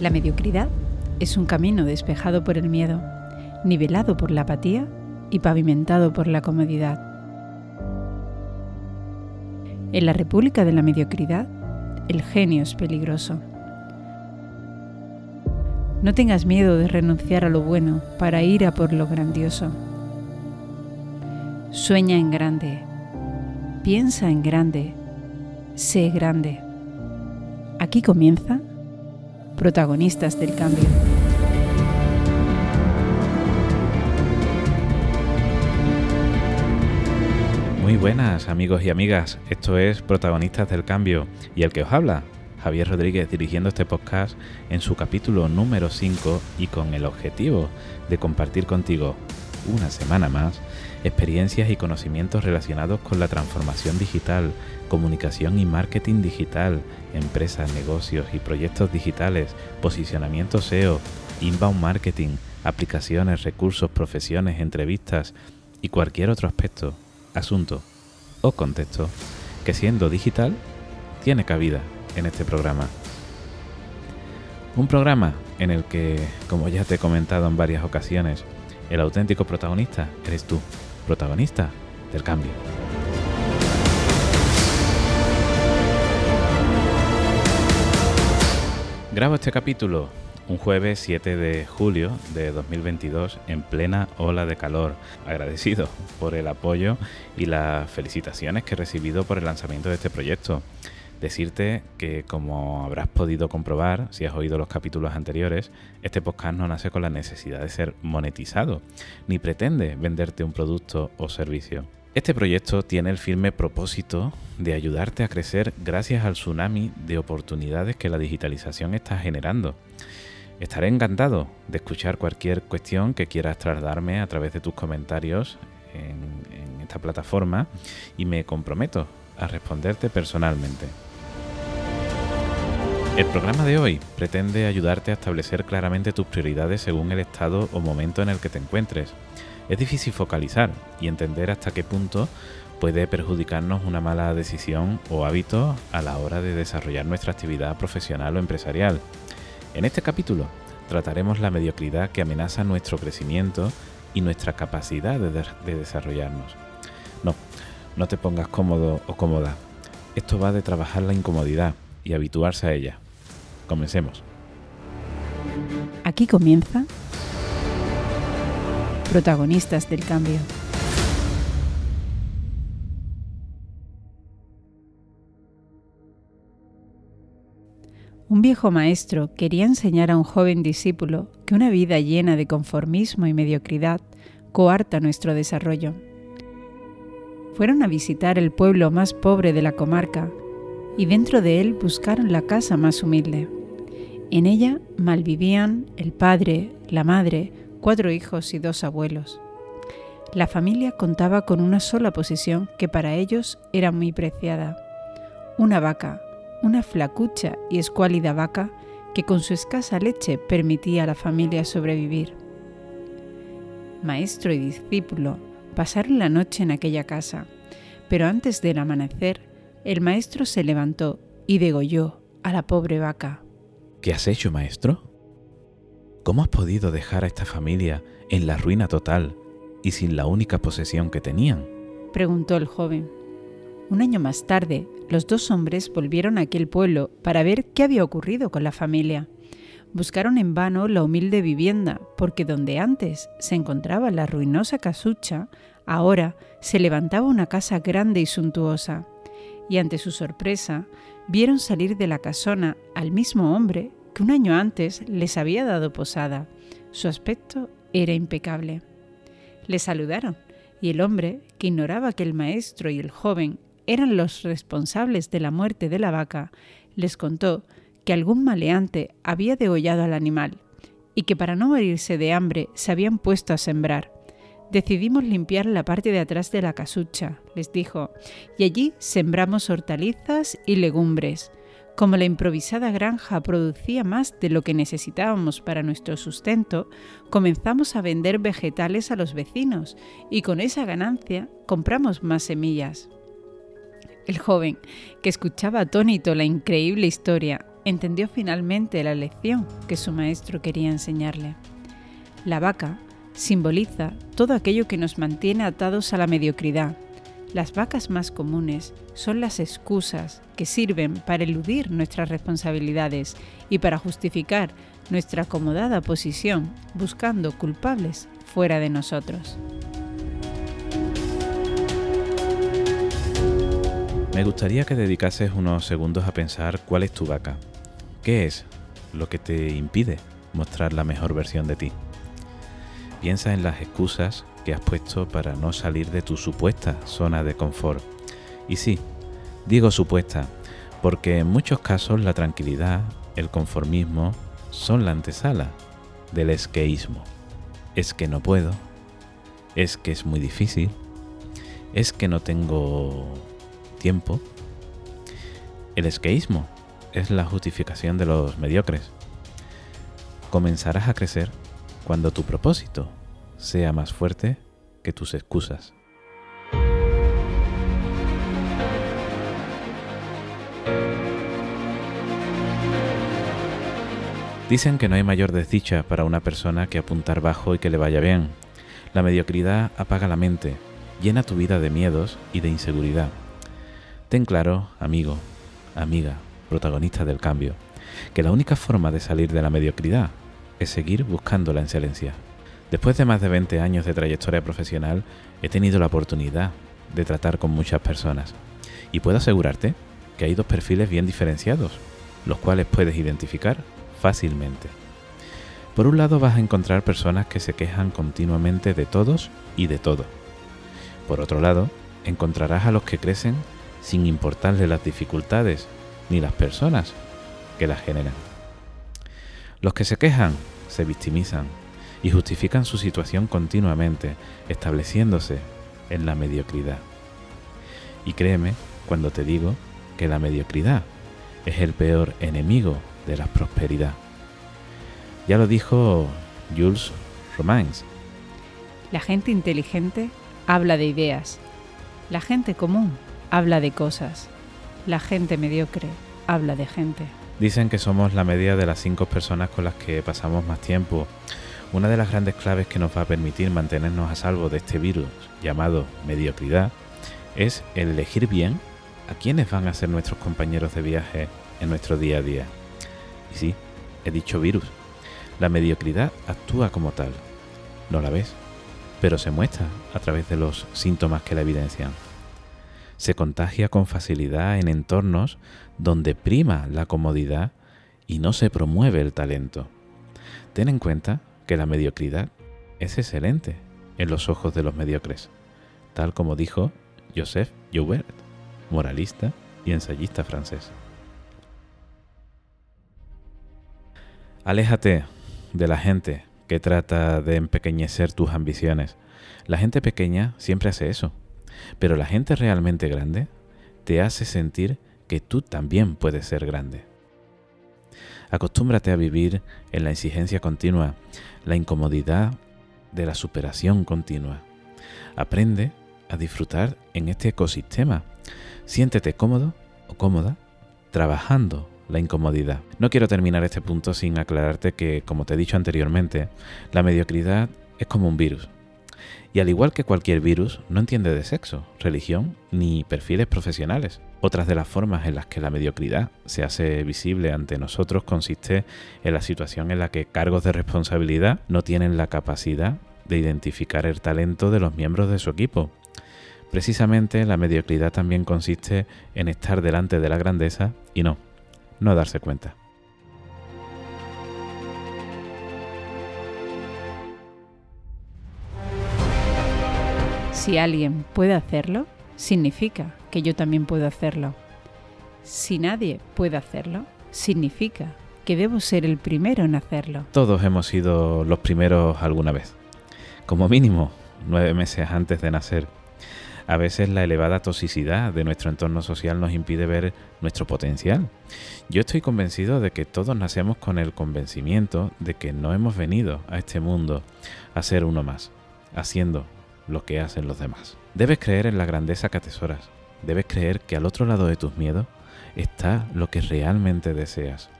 La mediocridad es un camino despejado por el miedo, nivelado por la apatía y pavimentado por la comodidad. En la República de la Mediocridad, el genio es peligroso. No tengas miedo de renunciar a lo bueno para ir a por lo grandioso. Sueña en grande, piensa en grande, sé grande. Aquí comienza protagonistas del cambio. Muy buenas amigos y amigas, esto es Protagonistas del Cambio y el que os habla, Javier Rodríguez dirigiendo este podcast en su capítulo número 5 y con el objetivo de compartir contigo una semana más experiencias y conocimientos relacionados con la transformación digital, comunicación y marketing digital, empresas, negocios y proyectos digitales, posicionamiento SEO, inbound marketing, aplicaciones, recursos, profesiones, entrevistas y cualquier otro aspecto, asunto o contexto que siendo digital tiene cabida en este programa. Un programa en el que, como ya te he comentado en varias ocasiones, el auténtico protagonista eres tú, protagonista del cambio. Grabo este capítulo un jueves 7 de julio de 2022 en plena ola de calor. Agradecido por el apoyo y las felicitaciones que he recibido por el lanzamiento de este proyecto. Decirte que como habrás podido comprobar si has oído los capítulos anteriores, este podcast no nace con la necesidad de ser monetizado, ni pretende venderte un producto o servicio. Este proyecto tiene el firme propósito de ayudarte a crecer gracias al tsunami de oportunidades que la digitalización está generando. Estaré encantado de escuchar cualquier cuestión que quieras trasladarme a través de tus comentarios en, esta plataforma y me comprometo a responderte personalmente. El programa de hoy pretende ayudarte a establecer claramente tus prioridades según el estado o momento en el que te encuentres. Es difícil focalizar y entender hasta qué punto puede perjudicarnos una mala decisión o hábito a la hora de desarrollar nuestra actividad profesional o empresarial. En este capítulo trataremos la mediocridad que amenaza nuestro crecimiento y nuestra capacidad de, de desarrollarnos. No, no te pongas cómodo o cómoda. Esto va de trabajar la incomodidad y habituarse a ella. Comencemos. Aquí comienza Protagonistas del Cambio. Un viejo maestro quería enseñar a un joven discípulo que una vida llena de conformismo y mediocridad coarta nuestro desarrollo. Fueron a visitar el pueblo más pobre de la comarca y dentro de él buscaron la casa más humilde. En ella malvivían el padre, la madre, cuatro hijos y dos abuelos. La familia contaba con una sola posesión que para ellos era muy preciada, una vaca, una flacucha y escuálida vaca que con su escasa leche permitía a la familia sobrevivir. Maestro y discípulo pasaron la noche en aquella casa, pero antes del amanecer el maestro se levantó y degolló a la pobre vaca. ¿Qué has hecho, maestro? ¿Cómo has podido dejar a esta familia en la ruina total y sin la única posesión que tenían? preguntó el joven. Un año más tarde, los dos hombres volvieron a aquel pueblo para ver qué había ocurrido con la familia. Buscaron en vano la humilde vivienda, porque donde antes se encontraba la ruinosa casucha, ahora se levantaba una casa grande y suntuosa y ante su sorpresa vieron salir de la casona al mismo hombre que un año antes les había dado posada. Su aspecto era impecable. Le saludaron y el hombre, que ignoraba que el maestro y el joven eran los responsables de la muerte de la vaca, les contó que algún maleante había degollado al animal y que para no morirse de hambre se habían puesto a sembrar. Decidimos limpiar la parte de atrás de la casucha, les dijo, y allí sembramos hortalizas y legumbres. Como la improvisada granja producía más de lo que necesitábamos para nuestro sustento, comenzamos a vender vegetales a los vecinos y con esa ganancia compramos más semillas. El joven, que escuchaba atónito la increíble historia, entendió finalmente la lección que su maestro quería enseñarle. La vaca simboliza todo aquello que nos mantiene atados a la mediocridad. Las vacas más comunes son las excusas que sirven para eludir nuestras responsabilidades y para justificar nuestra acomodada posición buscando culpables fuera de nosotros. Me gustaría que dedicases unos segundos a pensar cuál es tu vaca. ¿Qué es lo que te impide mostrar la mejor versión de ti? Piensa en las excusas que has puesto para no salir de tu supuesta zona de confort. Y sí, digo supuesta, porque en muchos casos la tranquilidad, el conformismo, son la antesala del esqueísmo. Es que no puedo, es que es muy difícil, es que no tengo tiempo. El esqueísmo es la justificación de los mediocres. Comenzarás a crecer cuando tu propósito sea más fuerte que tus excusas. Dicen que no hay mayor desdicha para una persona que apuntar bajo y que le vaya bien. La mediocridad apaga la mente, llena tu vida de miedos y de inseguridad. Ten claro, amigo, amiga, protagonista del cambio, que la única forma de salir de la mediocridad es seguir buscando la excelencia. Después de más de 20 años de trayectoria profesional, he tenido la oportunidad de tratar con muchas personas y puedo asegurarte que hay dos perfiles bien diferenciados, los cuales puedes identificar fácilmente. Por un lado vas a encontrar personas que se quejan continuamente de todos y de todo. Por otro lado, encontrarás a los que crecen sin importarle las dificultades ni las personas que las generan. Los que se quejan se victimizan y justifican su situación continuamente, estableciéndose en la mediocridad. Y créeme cuando te digo que la mediocridad es el peor enemigo de la prosperidad. Ya lo dijo Jules Romans. La gente inteligente habla de ideas. La gente común habla de cosas. La gente mediocre habla de gente. Dicen que somos la media de las cinco personas con las que pasamos más tiempo. Una de las grandes claves que nos va a permitir mantenernos a salvo de este virus llamado mediocridad es el elegir bien a quiénes van a ser nuestros compañeros de viaje en nuestro día a día. Y sí, he dicho virus. La mediocridad actúa como tal. No la ves, pero se muestra a través de los síntomas que la evidencian se contagia con facilidad en entornos donde prima la comodidad y no se promueve el talento. Ten en cuenta que la mediocridad es excelente en los ojos de los mediocres, tal como dijo Joseph Joubert, moralista y ensayista francés. Aléjate de la gente que trata de empequeñecer tus ambiciones. La gente pequeña siempre hace eso pero la gente realmente grande te hace sentir que tú también puedes ser grande. Acostúmbrate a vivir en la exigencia continua, la incomodidad de la superación continua. Aprende a disfrutar en este ecosistema. Siéntete cómodo o cómoda trabajando la incomodidad. No quiero terminar este punto sin aclararte que, como te he dicho anteriormente, la mediocridad es como un virus. Y al igual que cualquier virus, no entiende de sexo, religión ni perfiles profesionales. Otras de las formas en las que la mediocridad se hace visible ante nosotros consiste en la situación en la que cargos de responsabilidad no tienen la capacidad de identificar el talento de los miembros de su equipo. Precisamente la mediocridad también consiste en estar delante de la grandeza y no, no darse cuenta. Si alguien puede hacerlo, significa que yo también puedo hacerlo. Si nadie puede hacerlo, significa que debo ser el primero en hacerlo. Todos hemos sido los primeros alguna vez, como mínimo nueve meses antes de nacer. A veces la elevada toxicidad de nuestro entorno social nos impide ver nuestro potencial. Yo estoy convencido de que todos nacemos con el convencimiento de que no hemos venido a este mundo a ser uno más, haciendo lo que hacen los demás. Debes creer en la grandeza que atesoras. Debes creer que al otro lado de tus miedos está lo que realmente deseas.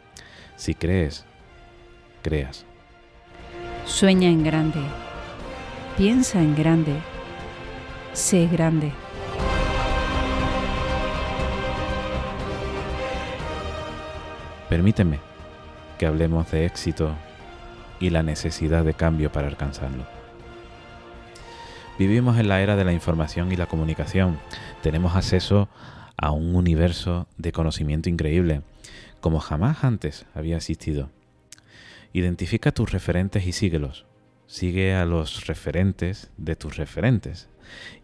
Si crees, creas. Sueña en grande. Piensa en grande. Sé grande. Permíteme que hablemos de éxito y la necesidad de cambio para alcanzarlo. Vivimos en la era de la información y la comunicación. Tenemos acceso a un universo de conocimiento increíble, como jamás antes había existido. Identifica tus referentes y síguelos. Sigue a los referentes de tus referentes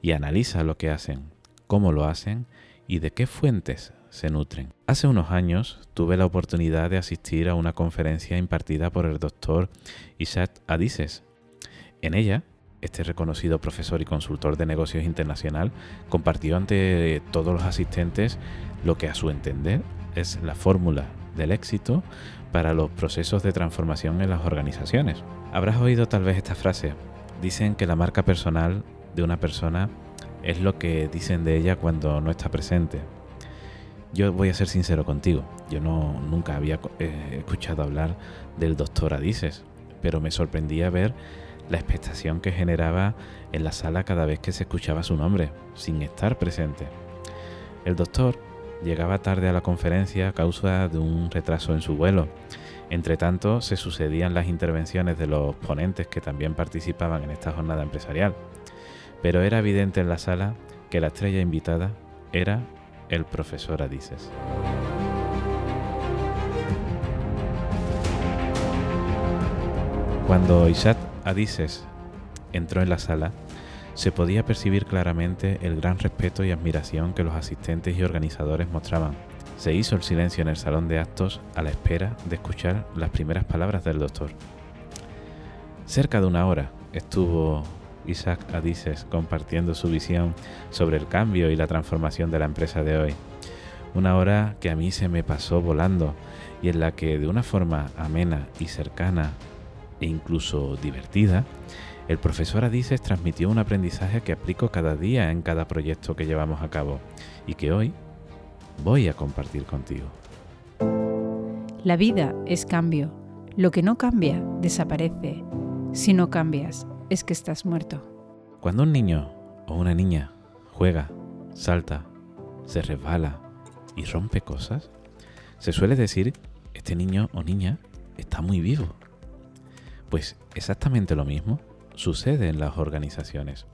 y analiza lo que hacen, cómo lo hacen y de qué fuentes se nutren. Hace unos años tuve la oportunidad de asistir a una conferencia impartida por el doctor Isaac Adises. En ella este reconocido profesor y consultor de negocios internacional compartió ante todos los asistentes lo que a su entender es la fórmula del éxito para los procesos de transformación en las organizaciones. Habrás oído tal vez esta frase. Dicen que la marca personal de una persona es lo que dicen de ella cuando no está presente. Yo voy a ser sincero contigo, yo no nunca había eh, escuchado hablar del doctor Adises, pero me sorprendía ver la expectación que generaba en la sala cada vez que se escuchaba su nombre, sin estar presente. El doctor llegaba tarde a la conferencia a causa de un retraso en su vuelo. Entre tanto, se sucedían las intervenciones de los ponentes que también participaban en esta jornada empresarial. Pero era evidente en la sala que la estrella invitada era el profesor Adises. Cuando Isaac Adises entró en la sala, se podía percibir claramente el gran respeto y admiración que los asistentes y organizadores mostraban. Se hizo el silencio en el salón de actos a la espera de escuchar las primeras palabras del doctor. Cerca de una hora estuvo Isaac Adises compartiendo su visión sobre el cambio y la transformación de la empresa de hoy. Una hora que a mí se me pasó volando y en la que de una forma amena y cercana e incluso divertida, el profesor Adises transmitió un aprendizaje que aplico cada día en cada proyecto que llevamos a cabo y que hoy voy a compartir contigo. La vida es cambio. Lo que no cambia, desaparece. Si no cambias, es que estás muerto. Cuando un niño o una niña juega, salta, se resbala y rompe cosas, se suele decir, este niño o niña está muy vivo. Pues exactamente lo mismo sucede en las organizaciones.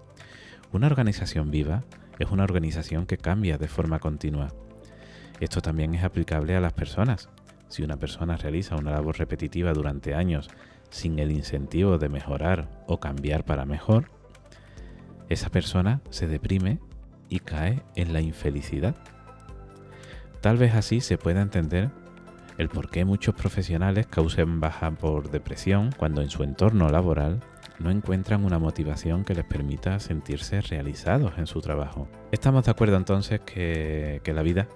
Una organización viva es una organización que cambia de forma continua. Esto también es aplicable a las personas. Si una persona realiza una labor repetitiva durante años sin el incentivo de mejorar o cambiar para mejor, esa persona se deprime y cae en la infelicidad. Tal vez así se pueda entender el por qué muchos profesionales causen baja por depresión cuando en su entorno laboral no encuentran una motivación que les permita sentirse realizados en su trabajo. Estamos de acuerdo entonces que, que la vida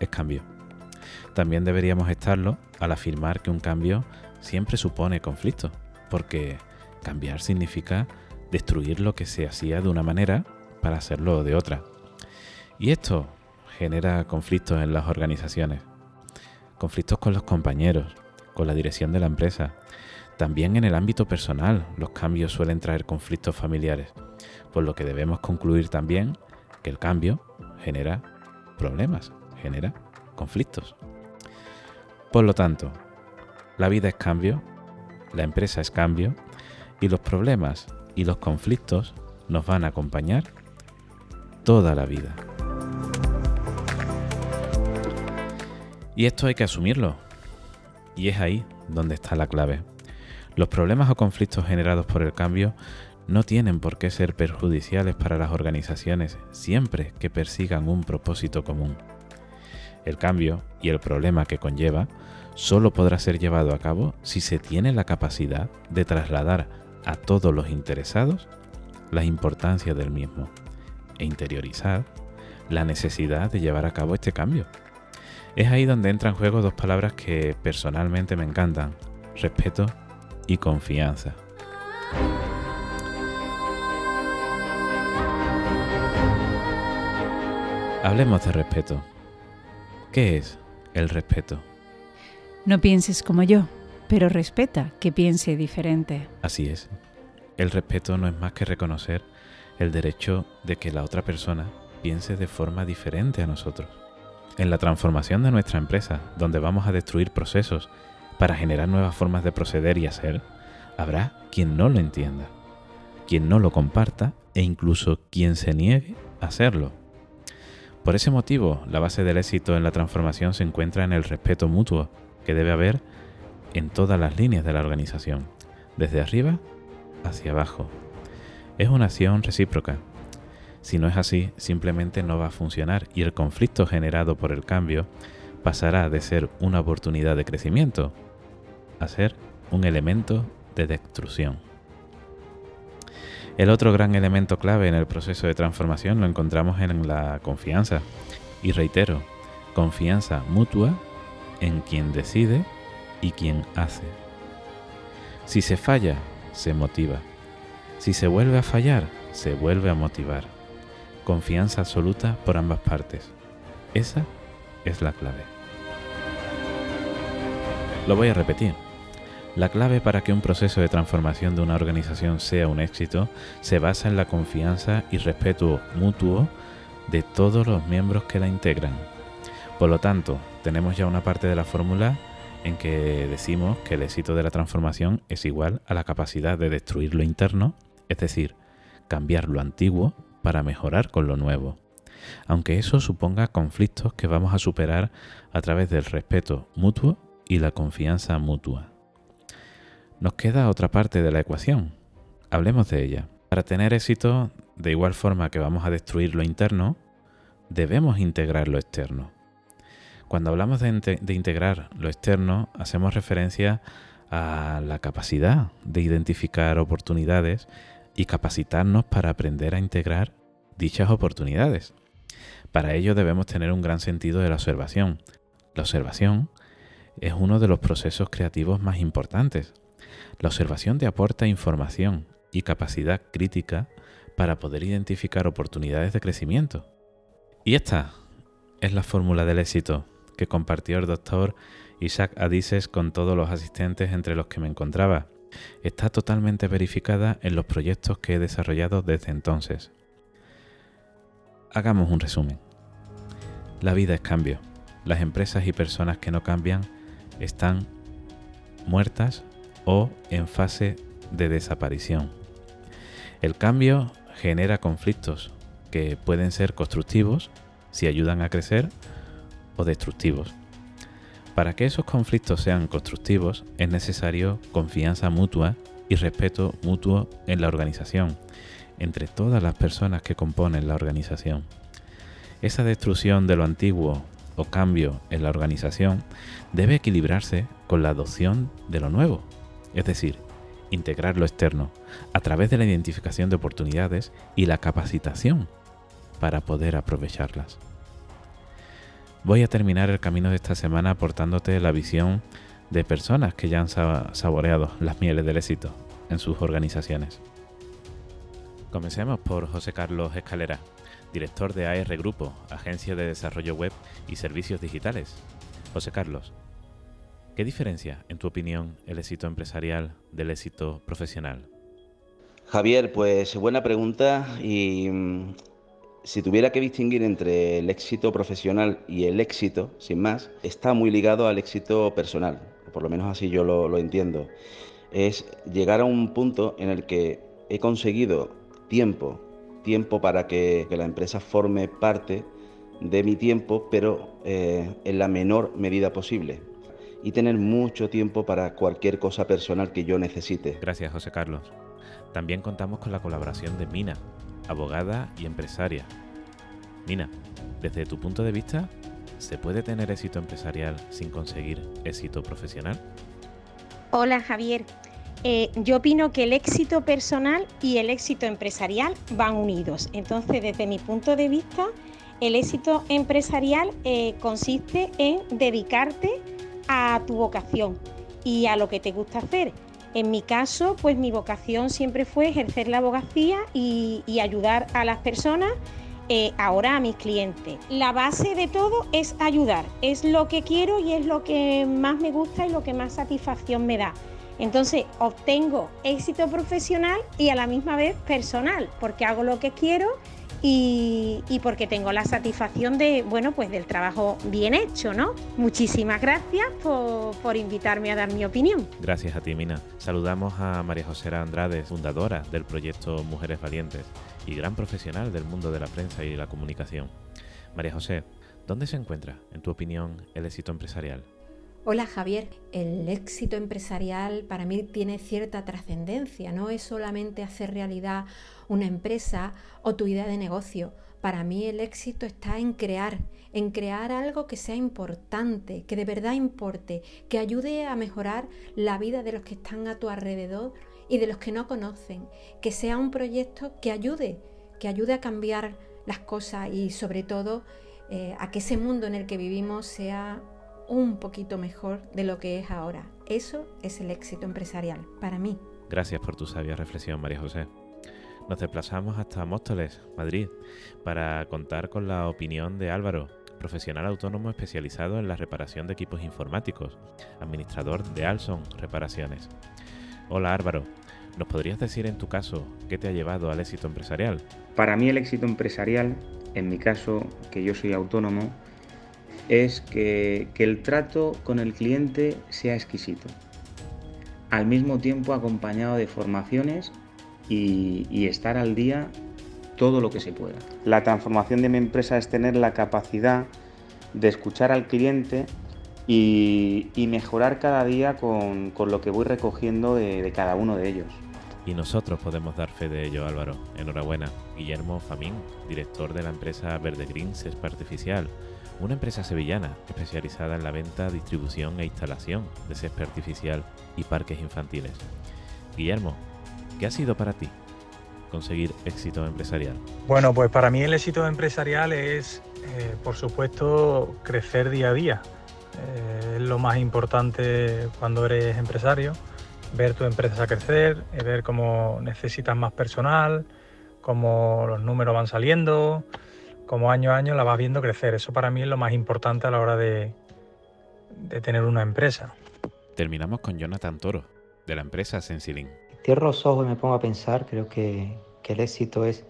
es cambio. También deberíamos estarlo al afirmar que un cambio siempre supone conflicto, porque cambiar significa destruir lo que se hacía de una manera para hacerlo de otra. Y esto genera conflictos en las organizaciones conflictos con los compañeros, con la dirección de la empresa. También en el ámbito personal los cambios suelen traer conflictos familiares, por lo que debemos concluir también que el cambio genera problemas, genera conflictos. Por lo tanto, la vida es cambio, la empresa es cambio y los problemas y los conflictos nos van a acompañar toda la vida. Y esto hay que asumirlo. Y es ahí donde está la clave. Los problemas o conflictos generados por el cambio no tienen por qué ser perjudiciales para las organizaciones siempre que persigan un propósito común. El cambio y el problema que conlleva solo podrá ser llevado a cabo si se tiene la capacidad de trasladar a todos los interesados la importancia del mismo e interiorizar la necesidad de llevar a cabo este cambio. Es ahí donde entran en juego dos palabras que personalmente me encantan, respeto y confianza. Hablemos de respeto. ¿Qué es el respeto? No pienses como yo, pero respeta que piense diferente. Así es. El respeto no es más que reconocer el derecho de que la otra persona piense de forma diferente a nosotros. En la transformación de nuestra empresa, donde vamos a destruir procesos para generar nuevas formas de proceder y hacer, habrá quien no lo entienda, quien no lo comparta e incluso quien se niegue a hacerlo. Por ese motivo, la base del éxito en la transformación se encuentra en el respeto mutuo que debe haber en todas las líneas de la organización, desde arriba hacia abajo. Es una acción recíproca. Si no es así, simplemente no va a funcionar y el conflicto generado por el cambio pasará de ser una oportunidad de crecimiento a ser un elemento de destrucción. El otro gran elemento clave en el proceso de transformación lo encontramos en la confianza. Y reitero, confianza mutua en quien decide y quien hace. Si se falla, se motiva. Si se vuelve a fallar, se vuelve a motivar. Confianza absoluta por ambas partes. Esa es la clave. Lo voy a repetir. La clave para que un proceso de transformación de una organización sea un éxito se basa en la confianza y respeto mutuo de todos los miembros que la integran. Por lo tanto, tenemos ya una parte de la fórmula en que decimos que el éxito de la transformación es igual a la capacidad de destruir lo interno, es decir, cambiar lo antiguo para mejorar con lo nuevo. Aunque eso suponga conflictos que vamos a superar a través del respeto mutuo y la confianza mutua. Nos queda otra parte de la ecuación. Hablemos de ella. Para tener éxito, de igual forma que vamos a destruir lo interno, debemos integrar lo externo. Cuando hablamos de, integrar lo externo, hacemos referencia a la capacidad de identificar oportunidades y capacitarnos para aprender a integrar dichas oportunidades. Para ello debemos tener un gran sentido de la observación. La observación es uno de los procesos creativos más importantes. La observación te aporta información y capacidad crítica para poder identificar oportunidades de crecimiento. Y esta es la fórmula del éxito que compartió el doctor Isaac Adises con todos los asistentes entre los que me encontraba. Está totalmente verificada en los proyectos que he desarrollado desde entonces. Hagamos un resumen. La vida es cambio. Las empresas y personas que no cambian están muertas o en fase de desaparición. El cambio genera conflictos que pueden ser constructivos si ayudan a crecer o destructivos. Para que esos conflictos sean constructivos es necesario confianza mutua y respeto mutuo en la organización, entre todas las personas que componen la organización. Esa destrucción de lo antiguo o cambio en la organización debe equilibrarse con la adopción de lo nuevo, es decir, integrar lo externo a través de la identificación de oportunidades y la capacitación para poder aprovecharlas. Voy a terminar el camino de esta semana aportándote la visión de personas que ya han saboreado las mieles del éxito en sus organizaciones. Comencemos por José Carlos Escalera, director de AR Grupo, agencia de desarrollo web y servicios digitales. José Carlos, ¿Qué diferencia, en tu opinión, el éxito empresarial del éxito profesional? Javier, pues buena pregunta y mm, si tuviera que distinguir entre el éxito profesional y el éxito, sin más, está muy ligado al éxito personal, por lo menos así yo lo, entiendo. Es llegar a un punto en el que he conseguido tiempo, tiempo para que, la empresa forme parte de mi tiempo, pero eh, en la menor medida posible y tener mucho tiempo para cualquier cosa personal que yo necesite. Gracias, José Carlos. También contamos con la colaboración de Mina, abogada y empresaria. Mina, desde tu punto de vista, ¿se puede tener éxito empresarial sin conseguir éxito profesional? Hola, Javier. Eh, yo opino que el éxito personal y el éxito empresarial van unidos. Entonces, desde mi punto de vista, el éxito empresarial eh, consiste en dedicarte a tu vocación y a lo que te gusta hacer. En mi caso, pues mi vocación siempre fue ejercer la abogacía y, ayudar a las personas eh, ahora a mis clientes. La base de todo es ayudar, es lo que quiero y es lo que más me gusta y lo que más satisfacción me da. Entonces obtengo éxito profesional y a la misma vez personal, porque hago lo que quiero y, porque tengo la satisfacción de, bueno, pues del trabajo bien hecho, ¿no? Muchísimas gracias por, por, invitarme a dar mi opinión. Gracias a ti, Mina. Saludamos a María José Andrade, fundadora del proyecto Mujeres Valientes y gran profesional del mundo de la prensa y la comunicación. María José, ¿dónde se encuentra, en tu opinión, el éxito empresarial? Hola Javier, el éxito empresarial para mí tiene cierta trascendencia, no es solamente hacer realidad una empresa o tu idea de negocio. Para mí el éxito está en crear, en crear algo que sea importante, que de verdad importe, que ayude a mejorar la vida de los que están a tu alrededor y de los que no conocen, que sea un proyecto que ayude, que ayude a cambiar las cosas y sobre todo eh, a que ese mundo en el que vivimos sea un poquito mejor de lo que es ahora. Eso es el éxito empresarial para mí. Gracias por tu sabia reflexión, María José. Nos desplazamos hasta Móstoles, Madrid, para contar con la opinión de Álvaro, profesional autónomo especializado en la reparación de equipos informáticos, administrador de Alson Reparaciones. Hola Álvaro, ¿nos podrías decir en tu caso qué te ha llevado al éxito empresarial? Para mí el éxito empresarial, en mi caso, que yo soy autónomo, es que, el trato con el cliente sea exquisito, al mismo tiempo acompañado de formaciones y, estar al día todo lo que se pueda. La transformación de mi empresa es tener la capacidad de escuchar al cliente y, mejorar cada día con, lo que voy recogiendo de, de, cada uno de ellos. Y nosotros podemos dar fe de ello, Álvaro. Enhorabuena. Guillermo Famín, director de la empresa Verde Green Césped Artificial una empresa sevillana especializada en la venta, distribución e instalación de césped artificial y parques infantiles. Guillermo, ¿qué ha sido para ti conseguir éxito empresarial? Bueno, pues para mí el éxito empresarial es, eh, por supuesto, crecer día a día. Eh, es lo más importante cuando eres empresario, ver tu empresa crecer, eh, ver cómo necesitas más personal, cómo los números van saliendo, como año a año la vas viendo crecer. Eso para mí es lo más importante a la hora de, tener una empresa. Terminamos con Jonathan Toro, de la empresa Sensilin. Cierro los ojos y me pongo a pensar, creo que, que el éxito es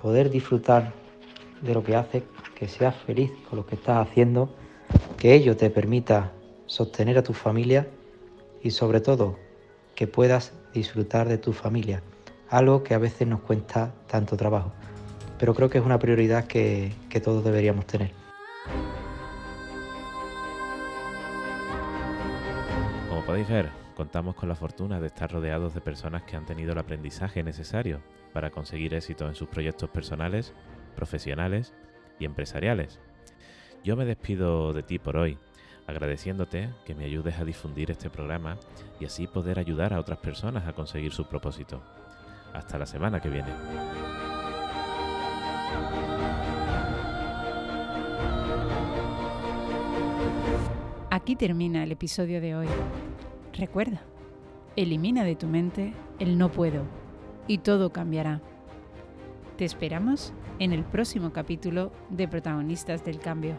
poder disfrutar de lo que haces, que seas feliz con lo que estás haciendo, que ello te permita sostener a tu familia y sobre todo que puedas disfrutar de tu familia, algo que a veces nos cuesta tanto trabajo pero creo que es una prioridad que, todos deberíamos tener. Como podéis ver, contamos con la fortuna de estar rodeados de personas que han tenido el aprendizaje necesario para conseguir éxito en sus proyectos personales, profesionales y empresariales. Yo me despido de ti por hoy, agradeciéndote que me ayudes a difundir este programa y así poder ayudar a otras personas a conseguir su propósito. Hasta la semana que viene. Aquí termina el episodio de hoy. Recuerda, elimina de tu mente el no puedo y todo cambiará. Te esperamos en el próximo capítulo de Protagonistas del Cambio.